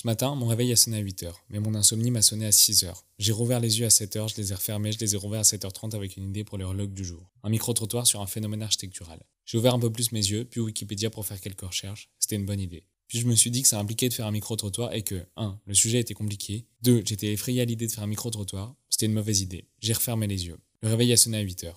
Ce matin, mon réveil a sonné à 8h, mais mon insomnie m'a sonné à 6h. J'ai rouvert les yeux à 7h, je les ai refermés, je les ai rouverts à 7h30 avec une idée pour l'horloge du jour. Un micro-trottoir sur un phénomène architectural. J'ai ouvert un peu plus mes yeux, puis Wikipédia pour faire quelques recherches. C'était une bonne idée. Puis je me suis dit que ça impliquait de faire un micro-trottoir et que 1. Le sujet était compliqué. 2. J'étais effrayé à l'idée de faire un micro-trottoir. C'était une mauvaise idée. J'ai refermé les yeux. Le réveil a sonné à 8h.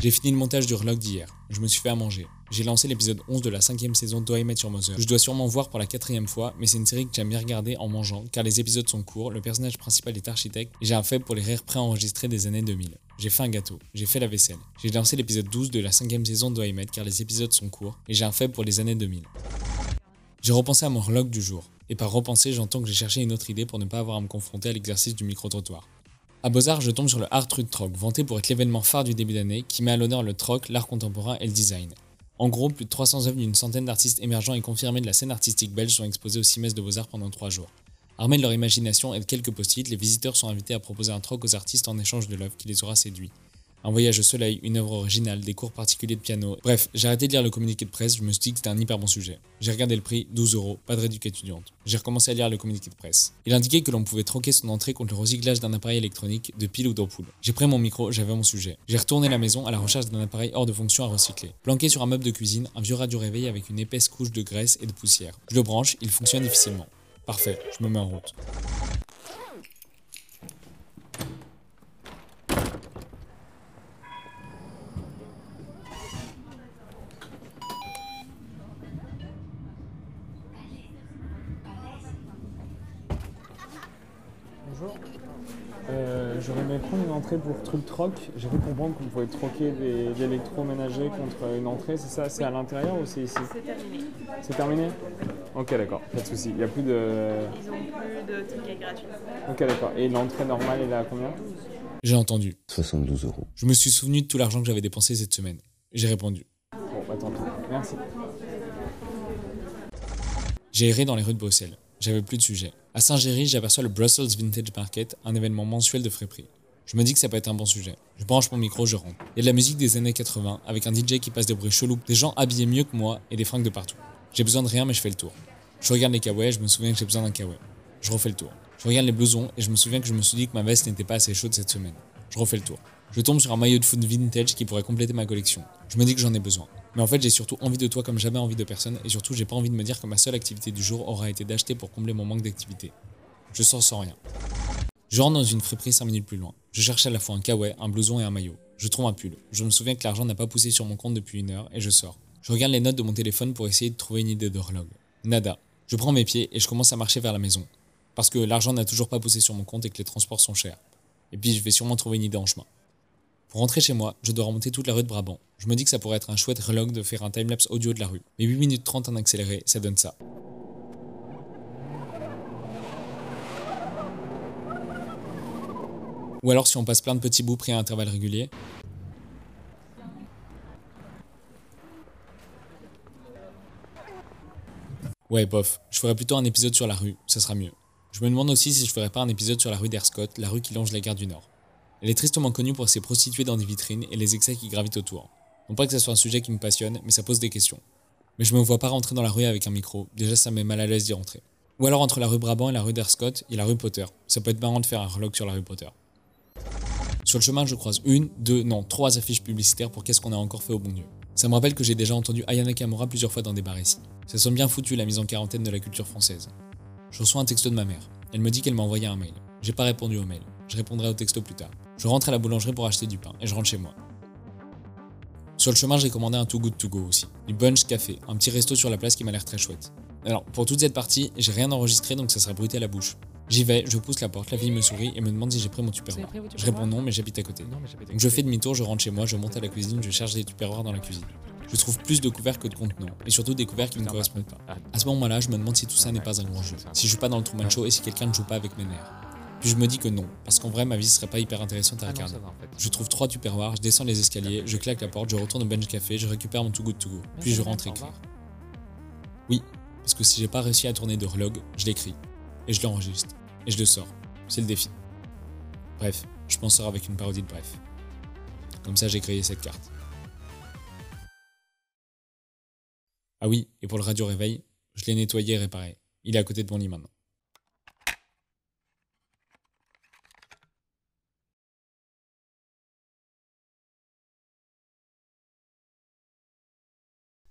J'ai fini le montage du relog d'hier. Je me suis fait à manger. J'ai lancé l'épisode 11 de la cinquième saison d'O.I. Met Your Mother. Je dois sûrement voir pour la quatrième fois, mais c'est une série que j'aime bien regarder en mangeant, car les épisodes sont courts, le personnage principal est architecte, et j'ai un faible pour les rires préenregistrés des années 2000. J'ai fait un gâteau, j'ai fait la vaisselle. J'ai lancé l'épisode 12 de la cinquième saison d'O.I. Met, car les épisodes sont courts, et j'ai un faible pour les années 2000. J'ai repensé à mon relog du jour, et par repenser, j'entends que j'ai cherché une autre idée pour ne pas avoir à me confronter à l'exercice du micro-trottoir. À Beaux-Arts, je tombe sur le Art Truc Troc, vanté pour être l'événement phare du début d'année, qui met à l'honneur le troc, l'art contemporain et le design. En gros, plus de 300 œuvres d'une centaine d'artistes émergents et confirmés de la scène artistique belge sont exposées au CIMES de Beaux-Arts pendant 3 jours. Armés de leur imagination et de quelques post-it, les visiteurs sont invités à proposer un troc aux artistes en échange de l'œuvre qui les aura séduits. Un voyage au soleil, une œuvre originale, des cours particuliers de piano. Bref, j'ai arrêté de lire le communiqué de presse, je me suis dit que c'était un hyper bon sujet. J'ai regardé le prix, 12 euros, pas de réduction étudiante. J'ai recommencé à lire le communiqué de presse. Il indiquait que l'on pouvait troquer son entrée contre le recyclage d'un appareil électronique, de pile ou d'ampoule. J'ai pris mon micro, j'avais mon sujet. J'ai retourné la maison à la recherche d'un appareil hors de fonction à recycler. Planqué sur un meuble de cuisine, un vieux radio réveil avec une épaisse couche de graisse et de poussière. Je le branche, il fonctionne difficilement. Parfait, je me mets en route. J'aurais aimé prendre une entrée pour Truc Troc. J'ai cru comprendre qu'on pouvait troquer des, de l'électroménager contre une entrée. C'est ça C'est à l'intérieur ou c'est ici? C'est terminé. C'est terminé? Ok, d'accord. Pas de souci. Il n'y a plus de. Ils ont plus de tickets gratuits. Ok, d'accord. Et l'entrée normale, elle est à combien? J'ai entendu. 72 euros. Je me suis souvenu de tout l'argent que j'avais dépensé cette semaine. J'ai répondu. Bon, bah tant pis. Merci. J'ai erré dans les rues de Bruxelles. J'avais plus de sujet. À Saint-Géry, j'aperçois le Brussels Vintage Market, un événement mensuel de frais prix. Je me dis que ça peut être un bon sujet. Je branche mon micro, je rentre. Il y a de la musique des années 80, avec un DJ qui passe des bruits chelous, des gens habillés mieux que moi et des fringues de partout. J'ai besoin de rien, mais je fais le tour. Je regarde les kawaii, je me souviens que j'ai besoin d'un kawaii. Je refais le tour. Je regarde les blousons et je me souviens que je me suis dit que ma veste n'était pas assez chaude cette semaine. Je refais le tour. Je tombe sur un maillot de foot vintage qui pourrait compléter ma collection. Je me dis que j'en ai besoin. Mais en fait, j'ai surtout envie de toi comme jamais envie de personne et surtout, j'ai pas envie de me dire que ma seule activité du jour aura été d'acheter pour combler mon manque d'activité. Je sors sans rien. Je rentre dans une friperie 5 minutes plus loin. Je cherche à la fois un kawaii, un blouson et un maillot. Je trouve un pull. Je me souviens que l'argent n'a pas poussé sur mon compte depuis une heure et je sors. Je regarde les notes de mon téléphone pour essayer de trouver une idée d'horloge. Nada. Je prends mes pieds et je commence à marcher vers la maison. Parce que l'argent n'a toujours pas poussé sur mon compte et que les transports sont chers. Et puis je vais sûrement trouver une idée en chemin. Pour rentrer chez moi, je dois remonter toute la rue de Brabant. Je me dis que ça pourrait être un chouette relog de faire un timelapse audio de la rue. Mais 8 minutes 30 en accéléré, ça donne ça. Ou alors si on passe plein de petits bouts pris à intervalles réguliers. Ouais, bof. Je ferais plutôt un épisode sur la rue, ça sera mieux. Je me demande aussi si je ferais pas un épisode sur la rue d'Erscott, la rue qui longe la gare du Nord. Elle est tristement connue pour ses prostituées dans des vitrines et les excès qui gravitent autour. Non pas que ce soit un sujet qui me passionne, mais ça pose des questions. Mais je me vois pas rentrer dans la rue avec un micro, déjà ça me mal à l'aise d'y rentrer. Ou alors entre la rue Brabant et la rue d'Erscott, a la rue Potter. Ça peut être marrant de faire un relog sur la rue Potter. Sur le chemin, je croise une, deux, non, trois affiches publicitaires pour qu'est-ce qu'on a encore fait au bon Dieu. Ça me rappelle que j'ai déjà entendu Ayana Kamura plusieurs fois dans des bars ici. Ça sonne bien foutu la mise en quarantaine de la culture française. Je reçois un texto de ma mère. Elle me dit qu'elle m'a envoyé un mail. J'ai pas répondu au mail. Je répondrai au texto plus tard. Je rentre à la boulangerie pour acheter du pain et je rentre chez moi. Sur le chemin, j'ai commandé un Too Good To Go aussi. Du Bunch Café, un petit resto sur la place qui m'a l'air très chouette. Alors, pour toute cette partie, j'ai rien enregistré donc ça sera bruité à la bouche. J'y vais, je pousse la porte, la fille me sourit et me demande si j'ai pris mon tupperware. Je réponds non, mais j'habite à côté. Non, mais j'avais Donc je fais demi-tour, je rentre chez moi, je monte à la cuisine, je cherche des tupperwares dans la cuisine. Je trouve plus de couverts que de contenants, et surtout des couverts qui ne me correspondent pas. À ce moment-là, je me demande si tout ça n'est pas un grand jeu, si je joue pas dans le Truman Show et si quelqu'un ne joue pas avec mes nerfs. Puis je me dis que non, parce qu'en vrai ma vie serait pas hyper intéressante à Ah regarder. ça va en fait. Je trouve trois tupperwares, je descends les escaliers, je claque la porte, je retourne au bench café, je récupère mon Too Good To Go, puis je rentre écrire. Oui, parce que si j'ai pas réussi à tourner de relog, je l'écris, et je l'enregistre, et je le sors. C'est le défi. Bref, je m'en sors avec une parodie de bref. Comme ça, j'ai créé cette carte. Ah oui, et pour le radio réveil, je l'ai nettoyé et réparé. Il est à côté de mon lit maintenant.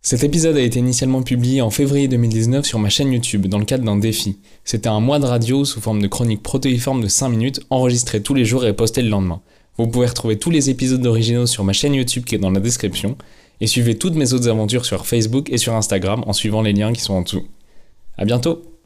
Cet épisode a été initialement publié en février 2019 sur ma chaîne YouTube dans le cadre d'un défi. C'était un mois de radio sous forme de chronique protéiforme de 5 minutes enregistrée tous les jours et postée le lendemain. Vous pouvez retrouver tous les épisodes originaux sur ma chaîne YouTube qui est dans la description et suivez toutes mes autres aventures sur Facebook et sur Instagram en suivant les liens qui sont en dessous. A bientôt